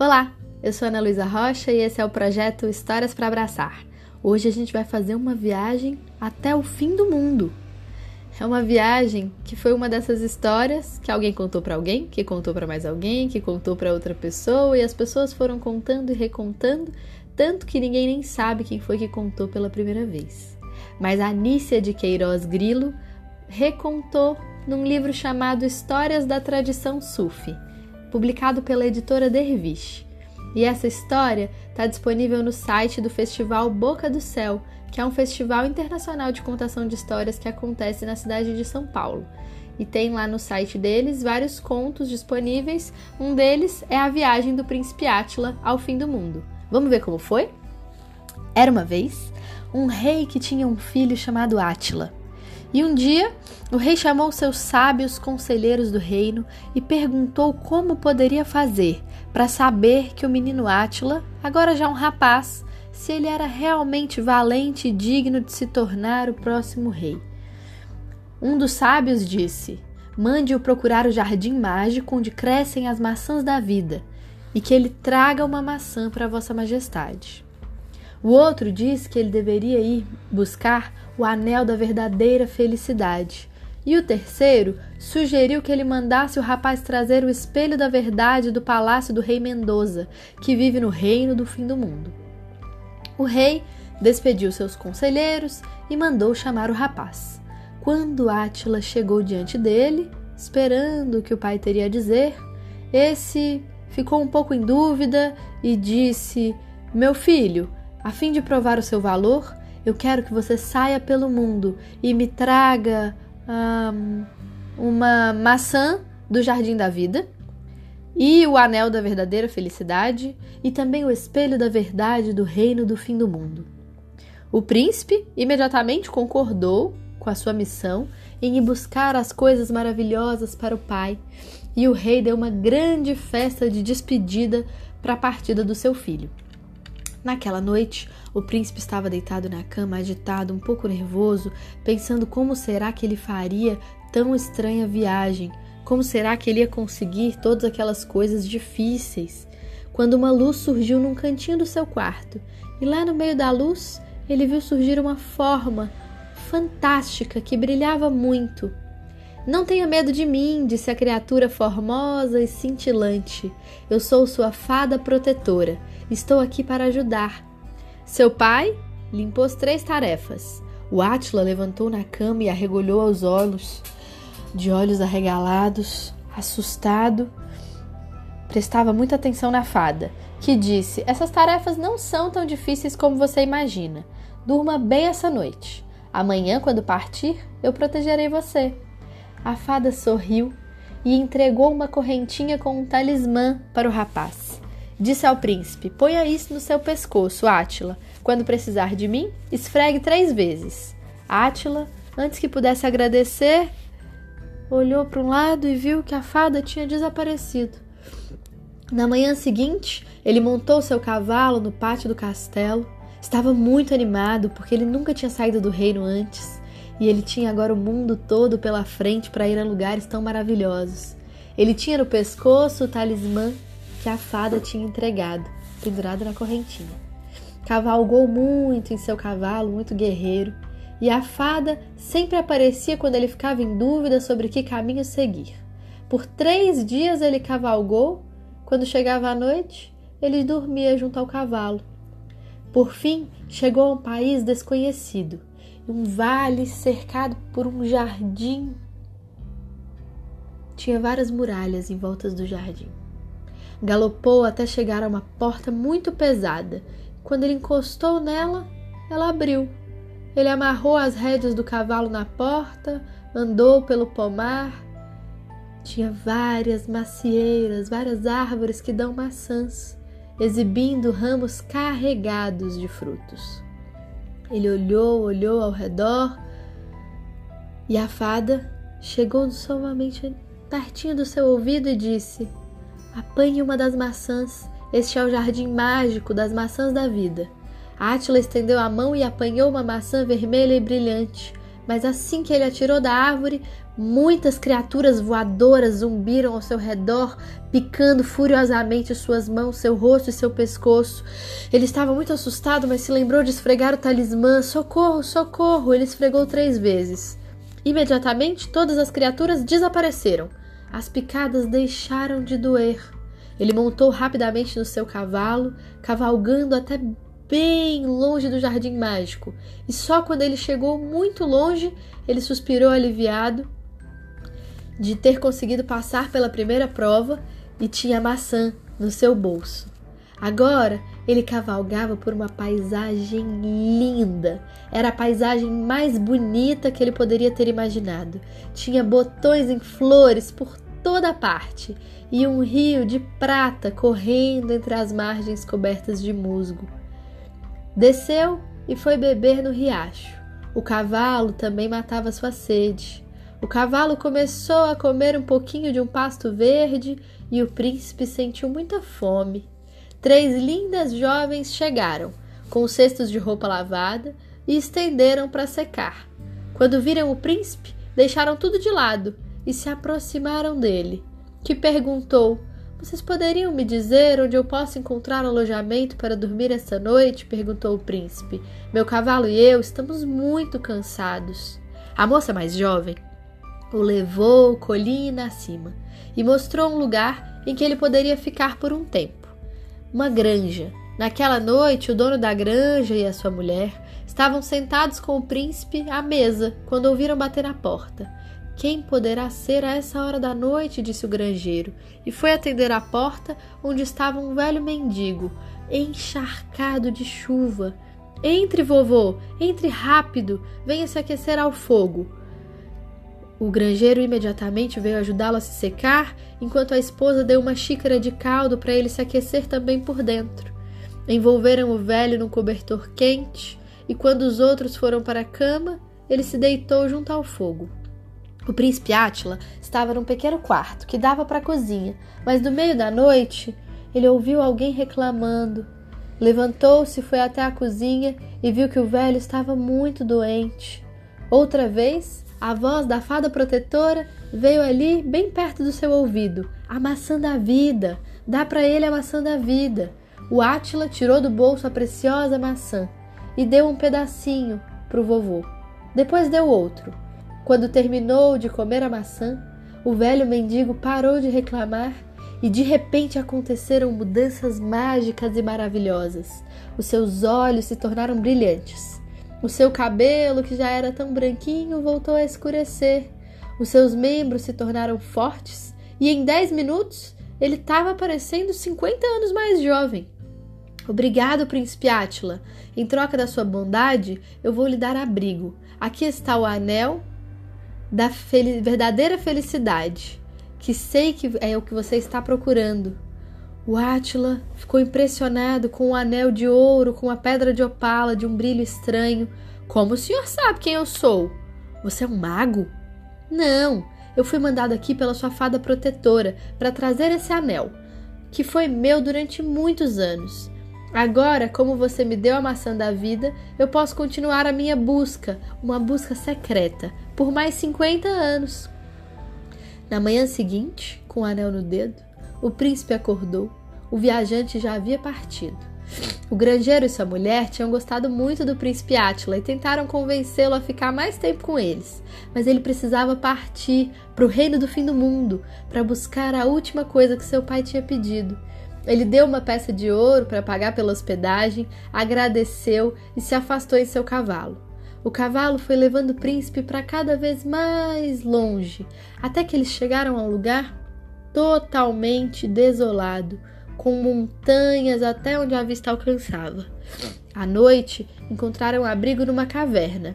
Olá, eu sou Ana Luísa Rocha e esse é o projeto Histórias para Abraçar. Hoje a gente vai fazer uma viagem até o fim do mundo. É uma viagem que foi uma dessas histórias que alguém contou para alguém, que contou para mais alguém, que contou para outra pessoa e as pessoas foram contando e recontando, tanto que ninguém nem sabe quem foi que contou pela primeira vez. Mas a Anícia de Queiroz Grilo recontou num livro chamado Histórias da Tradição Sufi, publicado pela editora Dervish. E essa história está disponível no site do Festival Boca do Céu, que é um festival internacional de contação de histórias que acontece na cidade de São Paulo. E tem lá no site deles vários contos disponíveis. Um deles é A Viagem do Príncipe Átila ao Fim do Mundo. Vamos ver como foi? Era uma vez um rei que tinha um filho chamado Átila. E um dia, o rei chamou seus sábios conselheiros do reino e perguntou como poderia fazer para saber que o menino Átila, agora já um rapaz, se ele era realmente valente e digno de se tornar o próximo rei. Um dos sábios disse: Mande-o procurar o jardim mágico onde crescem as maçãs da vida, e que ele traga uma maçã para Vossa Majestade. O outro disse que ele deveria ir buscar o anel da verdadeira felicidade. E o terceiro sugeriu que ele mandasse o rapaz trazer o espelho da verdade do palácio do rei Mendoza, que vive no reino do fim do mundo. O rei despediu seus conselheiros e mandou chamar o rapaz. Quando Átila chegou diante dele, esperando o que o pai teria a dizer, esse ficou um pouco em dúvida e disse: Meu filho, a fim de provar o seu valor, eu quero que você saia pelo mundo e me traga um, uma maçã do jardim da vida e o anel da verdadeira felicidade, e também o espelho da verdade do reino do fim do mundo. O príncipe imediatamente concordou com a sua missão em ir buscar as coisas maravilhosas para o pai, e o rei deu uma grande festa de despedida para a partida do seu filho. Naquela noite, o príncipe estava deitado na cama, agitado, um pouco nervoso, pensando como será que ele faria tão estranha viagem como será que ele ia conseguir todas aquelas coisas difíceis? Quando uma luz surgiu num cantinho do seu quarto, e lá no meio da luz ele viu surgir uma forma fantástica que brilhava muito. Não tenha medo de mim, disse a criatura formosa e cintilante. Eu sou sua fada protetora. Estou aqui para ajudar. Seu pai lhe impôs três tarefas. O Átila levantou na cama e arregolhou aos olhos de olhos arregalados, assustado, prestava muita atenção na fada, que disse: Essas tarefas não são tão difíceis como você imagina. Durma bem essa noite. Amanhã, quando partir, eu protegerei você. A fada sorriu e entregou uma correntinha com um talismã para o rapaz. Disse ao príncipe: Ponha isso no seu pescoço, Átila. Quando precisar de mim, esfregue três vezes. Átila, antes que pudesse agradecer, olhou para um lado e viu que a fada tinha desaparecido. Na manhã seguinte, ele montou seu cavalo no pátio do castelo. Estava muito animado porque ele nunca tinha saído do reino antes e ele tinha agora o mundo todo pela frente para ir a lugares tão maravilhosos. Ele tinha no pescoço o talismã que a fada tinha entregado, pendurado na correntinha. Cavalgou muito em seu cavalo, muito guerreiro, e a fada sempre aparecia quando ele ficava em dúvida sobre que caminho seguir. Por três dias ele cavalgou, quando chegava a noite, ele dormia junto ao cavalo. Por fim, chegou a um país desconhecido, um vale cercado por um jardim. Tinha várias muralhas em volta do jardim. Galopou até chegar a uma porta muito pesada. Quando ele encostou nela, ela abriu ele amarrou as rédeas do cavalo na porta, andou pelo pomar. Tinha várias macieiras, várias árvores que dão maçãs, exibindo ramos carregados de frutos. Ele olhou, olhou ao redor e a fada chegou suavemente pertinho do seu ouvido e disse: Apanhe uma das maçãs. Este é o jardim mágico das maçãs da vida. Átila estendeu a mão e apanhou uma maçã vermelha e brilhante, mas assim que ele a tirou da árvore, Muitas criaturas voadoras zumbiram ao seu redor, picando furiosamente suas mãos, seu rosto e seu pescoço. Ele estava muito assustado, mas se lembrou de esfregar o talismã. Socorro, socorro! Ele esfregou três vezes. Imediatamente, todas as criaturas desapareceram. As picadas deixaram de doer. Ele montou rapidamente no seu cavalo, cavalgando até bem longe do jardim mágico, e só quando ele chegou muito longe, ele suspirou aliviado de ter conseguido passar pela primeira prova e tinha maçã no seu bolso. Agora ele cavalgava por uma paisagem linda. Era a paisagem mais bonita que ele poderia ter imaginado. Tinha botões em flores por toda parte e um rio de prata correndo entre as margens cobertas de musgo. Desceu e foi beber no riacho. O cavalo também matava sua sede. O cavalo começou a comer um pouquinho de um pasto verde e o príncipe sentiu muita fome. Três lindas jovens chegaram, com cestos de roupa lavada, e estenderam para secar. Quando viram o príncipe, deixaram tudo de lado e se aproximaram dele, que perguntou: Vocês poderiam me dizer onde eu posso encontrar alojamento para dormir esta noite? perguntou o príncipe. Meu cavalo e eu estamos muito cansados. A moça mais jovem o levou colina acima e mostrou um lugar em que ele poderia ficar por um tempo. Uma granja. Naquela noite, o dono da granja e a sua mulher estavam sentados com o príncipe à mesa quando ouviram bater na porta. Quem poderá ser a essa hora da noite? disse o granjeiro, e foi atender à porta onde estava um velho mendigo, encharcado de chuva. Entre, vovô, entre rápido, venha se aquecer ao fogo. O granjeiro imediatamente veio ajudá-lo a se secar, enquanto a esposa deu uma xícara de caldo para ele se aquecer também por dentro. Envolveram o velho num cobertor quente, e quando os outros foram para a cama, ele se deitou junto ao fogo. O príncipe Átila estava num pequeno quarto que dava para a cozinha, mas no meio da noite ele ouviu alguém reclamando. Levantou-se, foi até a cozinha e viu que o velho estava muito doente. Outra vez, a voz da fada protetora veio ali bem perto do seu ouvido. A maçã da vida! Dá para ele a maçã da vida! O Átila tirou do bolso a preciosa maçã e deu um pedacinho para o vovô. Depois deu outro. Quando terminou de comer a maçã, o velho mendigo parou de reclamar e de repente aconteceram mudanças mágicas e maravilhosas. Os seus olhos se tornaram brilhantes. O seu cabelo, que já era tão branquinho, voltou a escurecer. Os seus membros se tornaram fortes e em 10 minutos ele estava parecendo 50 anos mais jovem. Obrigado, príncipe Átila. Em troca da sua bondade, eu vou lhe dar abrigo. Aqui está o anel da fel verdadeira felicidade, que sei que é o que você está procurando. O Átila ficou impressionado com o um anel de ouro com a pedra de opala de um brilho estranho. Como o senhor sabe quem eu sou? Você é um mago? Não, eu fui mandado aqui pela sua fada protetora para trazer esse anel, que foi meu durante muitos anos. Agora, como você me deu a maçã da vida, eu posso continuar a minha busca, uma busca secreta, por mais 50 anos. Na manhã seguinte, com o anel no dedo, o príncipe acordou. O viajante já havia partido. O granjeiro e sua mulher tinham gostado muito do príncipe Átila e tentaram convencê-lo a ficar mais tempo com eles, mas ele precisava partir para o reino do fim do mundo para buscar a última coisa que seu pai tinha pedido. Ele deu uma peça de ouro para pagar pela hospedagem, agradeceu e se afastou em seu cavalo. O cavalo foi levando o príncipe para cada vez mais longe, até que eles chegaram a um lugar totalmente desolado, com montanhas até onde a vista alcançava. À noite, encontraram abrigo numa caverna.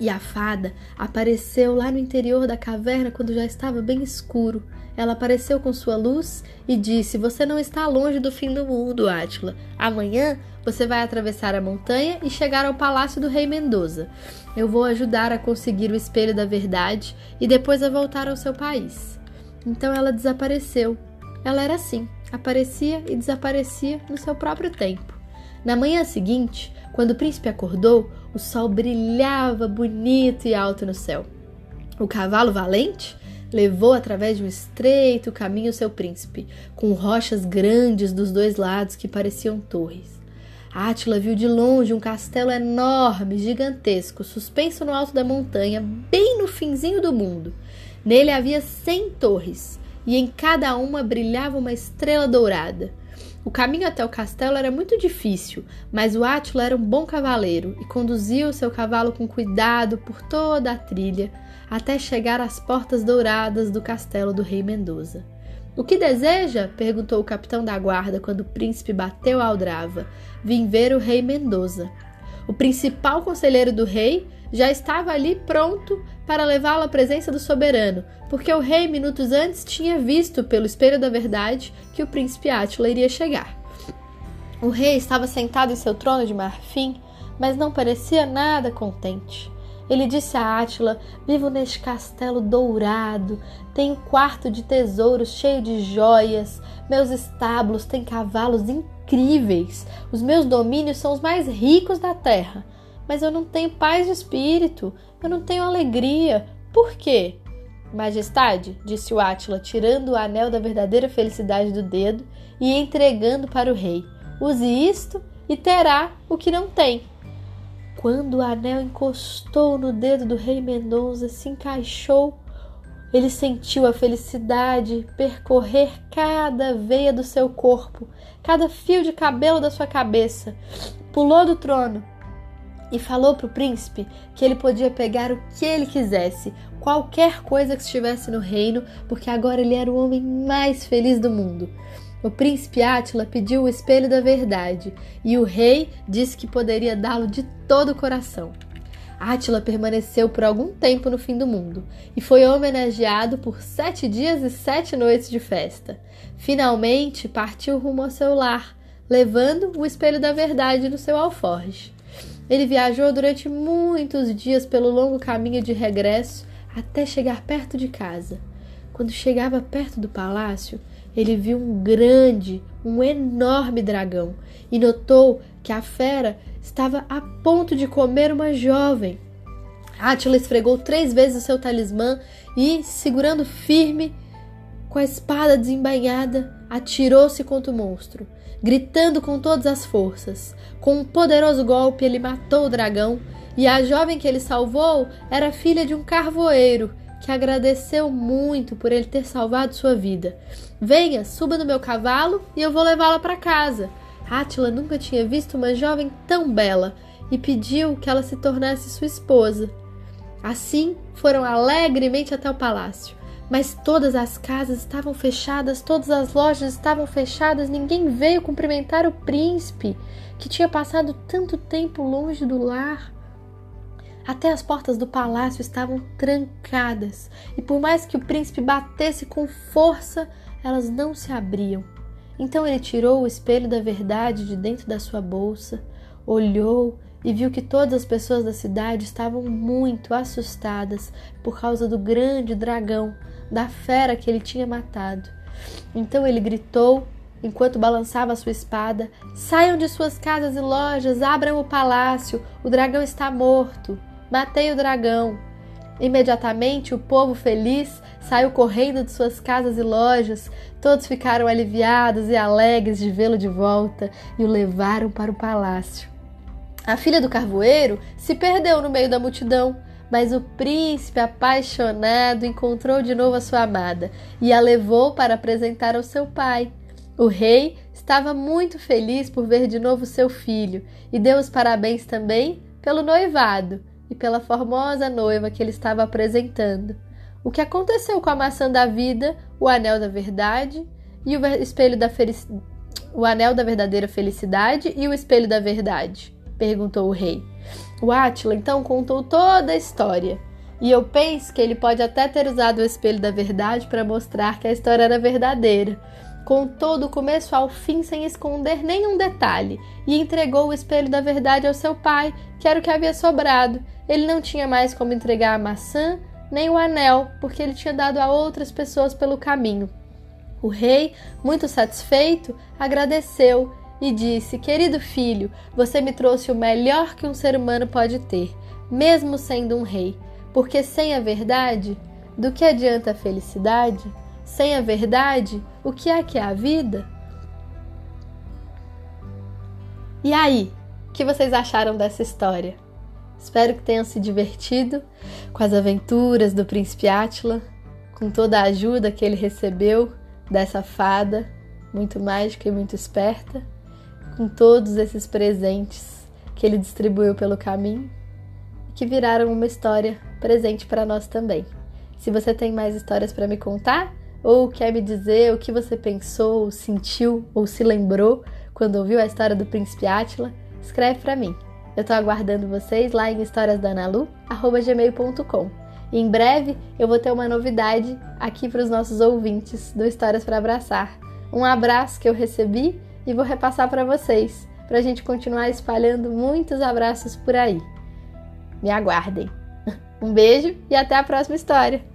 E a fada apareceu lá no interior da caverna quando já estava bem escuro. Ela apareceu com sua luz e disse: Você não está longe do fim do mundo, Átila. Amanhã você vai atravessar a montanha e chegar ao palácio do rei Mendoza. Eu vou ajudar a conseguir o espelho da verdade e depois a voltar ao seu país. Então ela desapareceu. Ela era assim, aparecia e desaparecia no seu próprio tempo. Na manhã seguinte, quando o príncipe acordou, o sol brilhava bonito e alto no céu. O cavalo valente levou através de um estreito caminho seu príncipe, com rochas grandes dos dois lados que pareciam torres. Átila viu de longe um castelo enorme, gigantesco, suspenso no alto da montanha, bem no finzinho do mundo. Nele havia cem torres, e em cada uma brilhava uma estrela dourada. O caminho até o castelo era muito difícil, mas o Átila era um bom cavaleiro e conduziu seu cavalo com cuidado por toda a trilha, até chegar às portas douradas do castelo do rei Mendoza. O que deseja? perguntou o capitão da guarda quando o príncipe bateu a aldrava. Vim ver o rei Mendoza. O principal conselheiro do rei já estava ali pronto para levá-lo à presença do soberano, porque o rei, minutos antes, tinha visto pelo espelho da verdade que o príncipe Átila iria chegar. O rei estava sentado em seu trono de marfim, mas não parecia nada contente. Ele disse a Átila: Vivo neste castelo dourado, tenho quarto de tesouros cheio de joias, meus estábulos têm cavalos incríveis, os meus domínios são os mais ricos da terra. Mas eu não tenho paz de espírito, eu não tenho alegria. Por quê? Majestade, disse o Átila, tirando o anel da verdadeira felicidade do dedo e entregando para o rei. Use isto e terá o que não tem. Quando o anel encostou no dedo do rei Mendonça, se encaixou. Ele sentiu a felicidade percorrer cada veia do seu corpo, cada fio de cabelo da sua cabeça. Pulou do trono e falou para o príncipe que ele podia pegar o que ele quisesse, qualquer coisa que estivesse no reino, porque agora ele era o homem mais feliz do mundo. O príncipe Átila pediu o espelho da verdade e o rei disse que poderia dá-lo de todo o coração. Átila permaneceu por algum tempo no fim do mundo e foi homenageado por sete dias e sete noites de festa. Finalmente partiu rumo ao seu lar, levando o espelho da verdade no seu alforje. Ele viajou durante muitos dias pelo longo caminho de regresso até chegar perto de casa. Quando chegava perto do palácio, ele viu um grande, um enorme dragão e notou que a fera estava a ponto de comer uma jovem. Átila esfregou três vezes o seu talismã e, segurando firme, com a espada desembainhada, atirou-se contra o monstro, gritando com todas as forças. Com um poderoso golpe, ele matou o dragão e a jovem que ele salvou era filha de um carvoeiro que agradeceu muito por ele ter salvado sua vida. Venha, suba no meu cavalo e eu vou levá-la para casa. Átila nunca tinha visto uma jovem tão bela e pediu que ela se tornasse sua esposa. Assim, foram alegremente até o palácio. Mas todas as casas estavam fechadas, todas as lojas estavam fechadas, ninguém veio cumprimentar o príncipe, que tinha passado tanto tempo longe do lar. Até as portas do palácio estavam trancadas, e por mais que o príncipe batesse com força, elas não se abriam. Então ele tirou o espelho da verdade de dentro da sua bolsa, olhou e viu que todas as pessoas da cidade estavam muito assustadas por causa do grande dragão, da fera que ele tinha matado. Então ele gritou enquanto balançava sua espada: Saiam de suas casas e lojas, abram o palácio, o dragão está morto. Matei o dragão. Imediatamente o povo feliz saiu correndo de suas casas e lojas. Todos ficaram aliviados e alegres de vê-lo de volta e o levaram para o palácio. A filha do carvoeiro se perdeu no meio da multidão, mas o príncipe apaixonado encontrou de novo a sua amada e a levou para apresentar ao seu pai. O rei estava muito feliz por ver de novo seu filho e deu os parabéns também pelo noivado e pela formosa noiva que ele estava apresentando. O que aconteceu com a maçã da vida, o anel da verdade e o espelho da felicidade? O anel da verdadeira felicidade e o espelho da verdade? perguntou o rei. O Átila então contou toda a história. E eu penso que ele pode até ter usado o espelho da verdade para mostrar que a história era verdadeira. Contou do começo ao fim sem esconder nenhum detalhe e entregou o espelho da verdade ao seu pai, que era o que havia sobrado, ele não tinha mais como entregar a maçã nem o anel, porque ele tinha dado a outras pessoas pelo caminho. O rei, muito satisfeito, agradeceu e disse: Querido filho, você me trouxe o melhor que um ser humano pode ter, mesmo sendo um rei. Porque sem a verdade, do que adianta a felicidade? Sem a verdade, o que é que é a vida? E aí, o que vocês acharam dessa história? Espero que tenham se divertido com as aventuras do príncipe Átila, com toda a ajuda que ele recebeu dessa fada muito mágica e muito esperta, com todos esses presentes que ele distribuiu pelo caminho que viraram uma história presente para nós também. Se você tem mais histórias para me contar ou quer me dizer o que você pensou, sentiu ou se lembrou quando ouviu a história do príncipe Átila, escreve para mim. Eu estou aguardando vocês lá em historiasdanalu@gmail.com. Em breve eu vou ter uma novidade aqui para os nossos ouvintes do Histórias para Abraçar. Um abraço que eu recebi e vou repassar para vocês, para a gente continuar espalhando muitos abraços por aí. Me aguardem. Um beijo e até a próxima história!